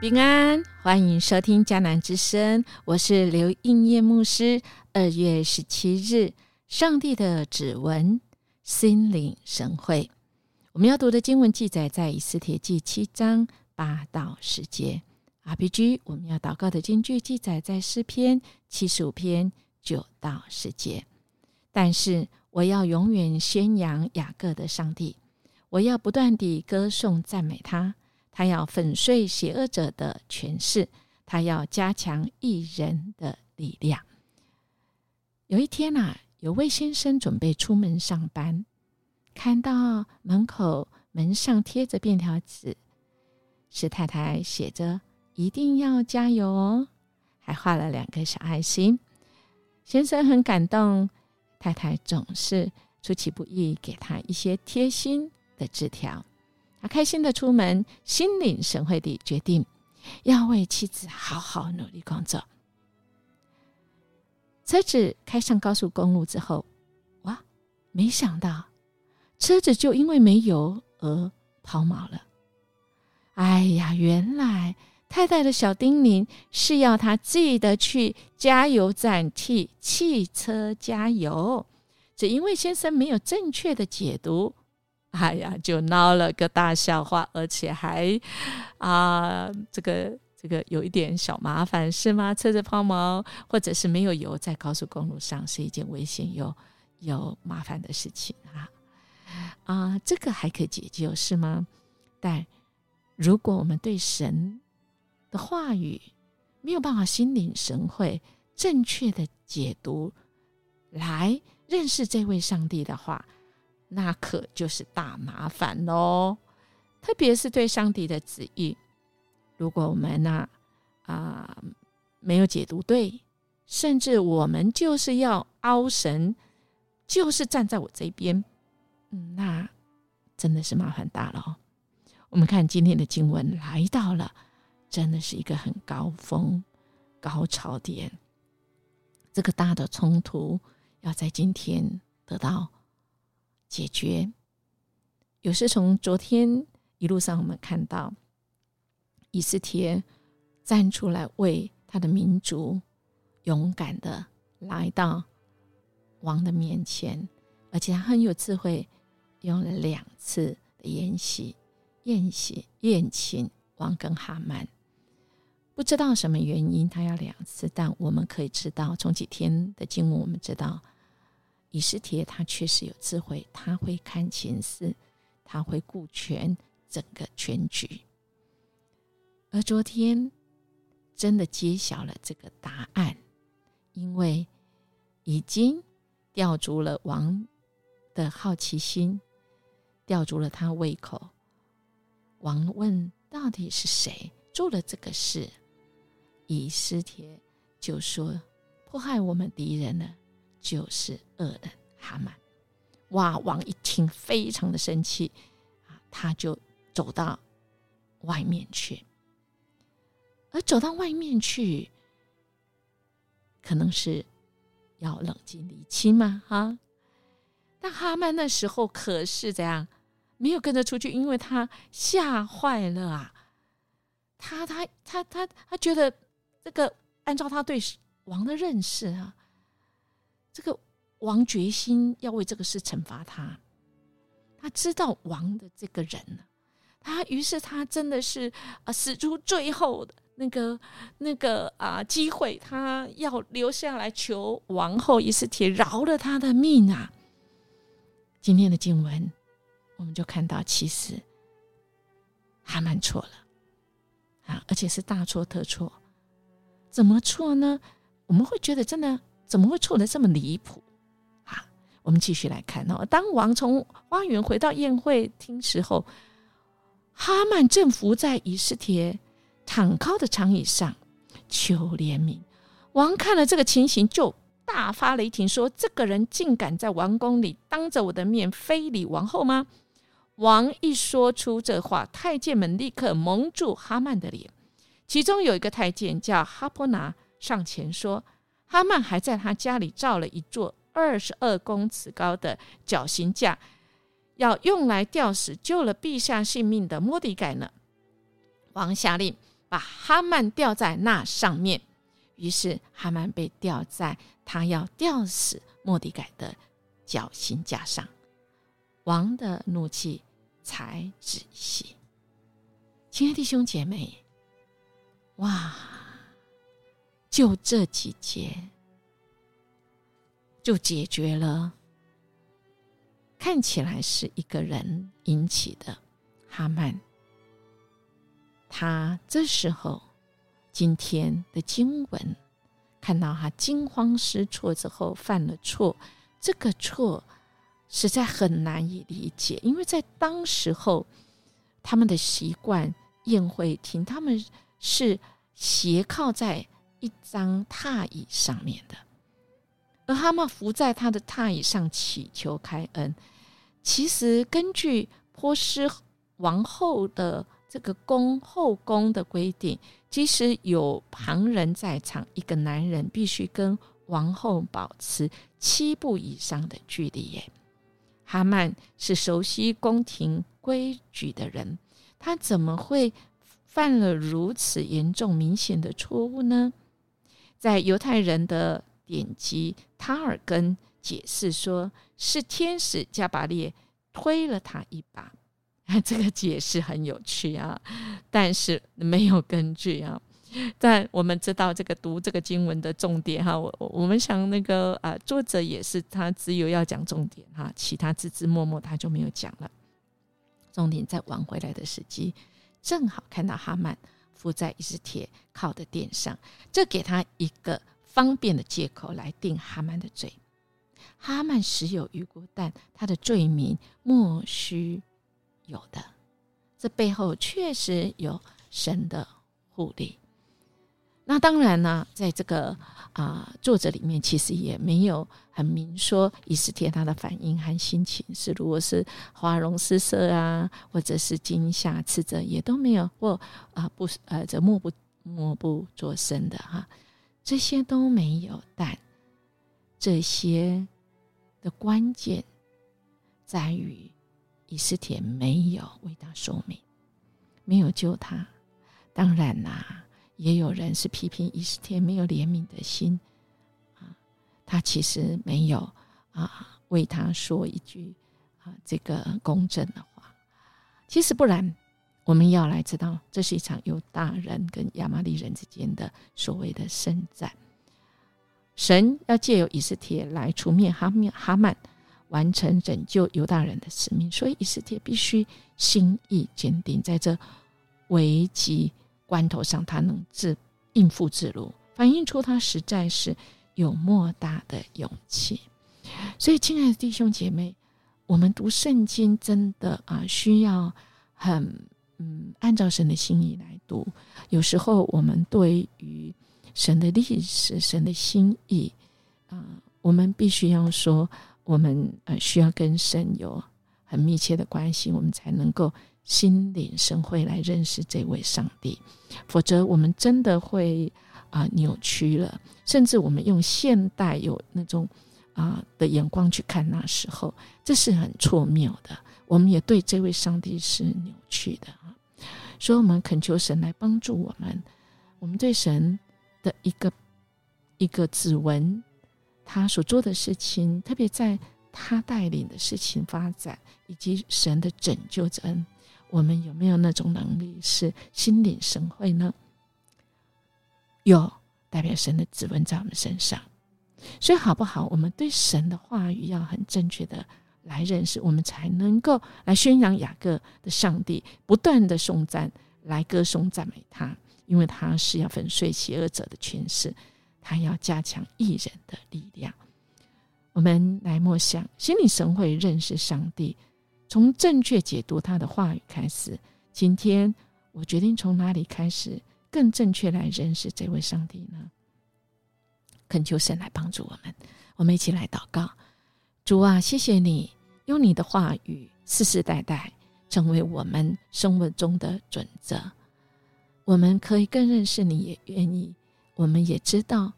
平安，欢迎收听迦南之声，我是刘应业牧师。二月十七日，上帝的指纹，心领神会。我们要读的经文记载在以斯帖记七章八到十节。RPG，我们要祷告的经句记载在诗篇七十五篇九到十节。但是我要永远宣扬雅各的上帝，我要不断地歌颂赞美他。他要粉碎邪恶者的权势，他要加强艺人的力量。有一天呐，有位先生准备出门上班，看到门口门上贴着便条纸，是太太写着“一定要加油哦”，还画了两个小爱心。先生很感动，太太总是出其不意给他一些贴心的纸条。他开心的出门，心领神会地决定要为妻子好好努力工作。车子开上高速公路之后，哇，没想到车子就因为没油而抛锚了。哎呀，原来太太的小叮咛是要他记得去加油站替汽车加油，只因为先生没有正确的解读。哎呀，就闹了个大笑话，而且还啊，这个这个有一点小麻烦，是吗？车子抛锚，或者是没有油，在高速公路上是一件危险又又麻烦的事情啊啊，这个还可以解救，是吗？但如果我们对神的话语没有办法心领神会、正确的解读，来认识这位上帝的话。那可就是大麻烦喽，特别是对上帝的旨意，如果我们呢啊没有解读对，甚至我们就是要凹神，就是站在我这边，那真的是麻烦大了。我们看今天的经文来到了，真的是一个很高峰高潮点，这个大的冲突要在今天得到。解决，有时从昨天一路上，我们看到以斯帖站出来为他的民族勇敢的来到王的面前，而且他很有智慧，用了两次的宴席、宴席、宴请王跟哈曼。不知道什么原因，他要两次，但我们可以知道，从几天的经文，我们知道。以斯帖他确实有智慧，他会看情势，他会顾全整个全局。而昨天真的揭晓了这个答案，因为已经吊足了王的好奇心，吊足了他胃口。王问：“到底是谁做了这个事？”以斯帖就说：“迫害我们敌人了。”就是恶人哈曼，哇！王一听非常的生气啊，他就走到外面去。而走到外面去，可能是要冷静理清嘛，哈。但哈曼那时候可是怎样，没有跟着出去，因为他吓坏了啊。他他他他他觉得这个按照他对王的认识啊。这个王决心要为这个事惩罚他，他知道王的这个人呢，他于是他真的是啊，使出最后的那个那个啊机会，他要留下来求王后伊斯帖饶了他的命啊。今天的经文我们就看到，其实还蛮错了啊，而且是大错特错。怎么错呢？我们会觉得真的。怎么会错的这么离谱啊？我们继续来看哦。当王从花园回到宴会厅时候，哈曼正伏在以斯帖躺靠的长椅上求怜悯。王看了这个情形，就大发雷霆，说：“这个人竟敢在王宫里当着我的面非礼王后吗？”王一说出这话，太监们立刻蒙住哈曼的脸。其中有一个太监叫哈波拿，上前说。哈曼还在他家里造了一座二十二公尺高的绞刑架，要用来吊死救了陛下性命的莫迪盖呢。王下令把哈曼吊在那上面。于是哈曼被吊在他要吊死莫迪改的绞刑架上，王的怒气才止息。亲爱的弟兄姐妹，哇！就这几节，就解决了看起来是一个人引起的哈曼。他这时候今天的经文看到他惊慌失措之后犯了错，这个错实在很难以理解，因为在当时候他们的习惯。宴会厅，他们是斜靠在一张榻椅上面的，而哈曼伏在他的榻椅上祈求开恩。其实根据波斯王后的这个宫后宫的规定，即使有旁人在场，一个男人必须跟王后保持七步以上的距离。耶，哈曼是熟悉宫廷规矩的人。他怎么会犯了如此严重、明显的错误呢？在犹太人的典籍《塔尔根》解释说，是天使加巴列推了他一把。这个解释很有趣啊，但是没有根据啊。但我们知道这个读这个经文的重点哈，我我们想那个啊，作者也是他只有要讲重点哈，其他字字默默他就没有讲了。重点在挽回来的时机，正好看到哈曼附在一只铁靠的垫上，这给他一个方便的借口来定哈曼的罪。哈曼实有余辜，但他的罪名莫须有的，这背后确实有神的护理。那当然呢，在这个啊作者里面，其实也没有很明说以斯帖他的反应和心情是，如果是花容失色啊，或者是惊吓斥责，也都没有或啊不呃这默不默不作声的哈，这些都没有。但这些的关键在于以斯帖没有为他说明，没有救他。当然啦。也有人是批评伊斯帖没有怜悯的心啊，他其实没有啊为他说一句啊这个公正的话。其实不然，我们要来知道，这是一场犹大人跟亚玛利人之间的所谓的圣战。神要借由以斯帖来除灭哈面哈曼，完成拯救犹大人的使命，所以以斯帖必须心意坚定，在这危急。关头上，他能自应付自如，反映出他实在是有莫大的勇气。所以，亲爱的弟兄姐妹，我们读圣经真的啊，需要很嗯，按照神的心意来读。有时候，我们对于神的历史、神的心意啊，我们必须要说，我们呃需要跟神有很密切的关系，我们才能够。心领神会来认识这位上帝，否则我们真的会啊扭曲了，甚至我们用现代有那种啊的眼光去看那时候，这是很错谬的。我们也对这位上帝是扭曲的啊，所以我们恳求神来帮助我们。我们对神的一个一个指纹，他所做的事情，特别在他带领的事情发展，以及神的拯救之恩。我们有没有那种能力是心领神会呢？有，代表神的指纹在我们身上。所以好不好？我们对神的话语要很正确的来认识，我们才能够来宣扬雅各的上帝，不断的颂赞，来歌颂赞美他，因为他是要粉碎邪恶者的权势，他要加强艺人的力量。我们来默想，心领神会，认识上帝。从正确解读他的话语开始，今天我决定从哪里开始更正确来认识这位上帝呢？恳求神来帮助我们，我们一起来祷告：主啊，谢谢你用你的话语世世代代成为我们生活中的准则，我们可以更认识你，也愿意，我们也知道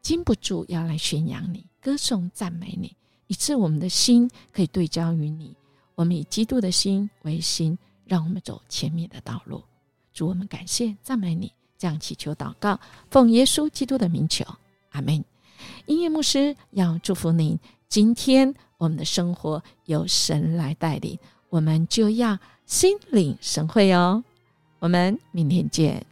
禁不住要来宣扬你、歌颂、赞美你，以致我们的心可以对焦于你。我们以基督的心为心，让我们走前面的道路。主，我们感谢赞美你，这样祈求祷告，奉耶稣基督的名求，阿门。音乐牧师要祝福您，今天我们的生活由神来带领，我们就要心领神会哦。我们明天见。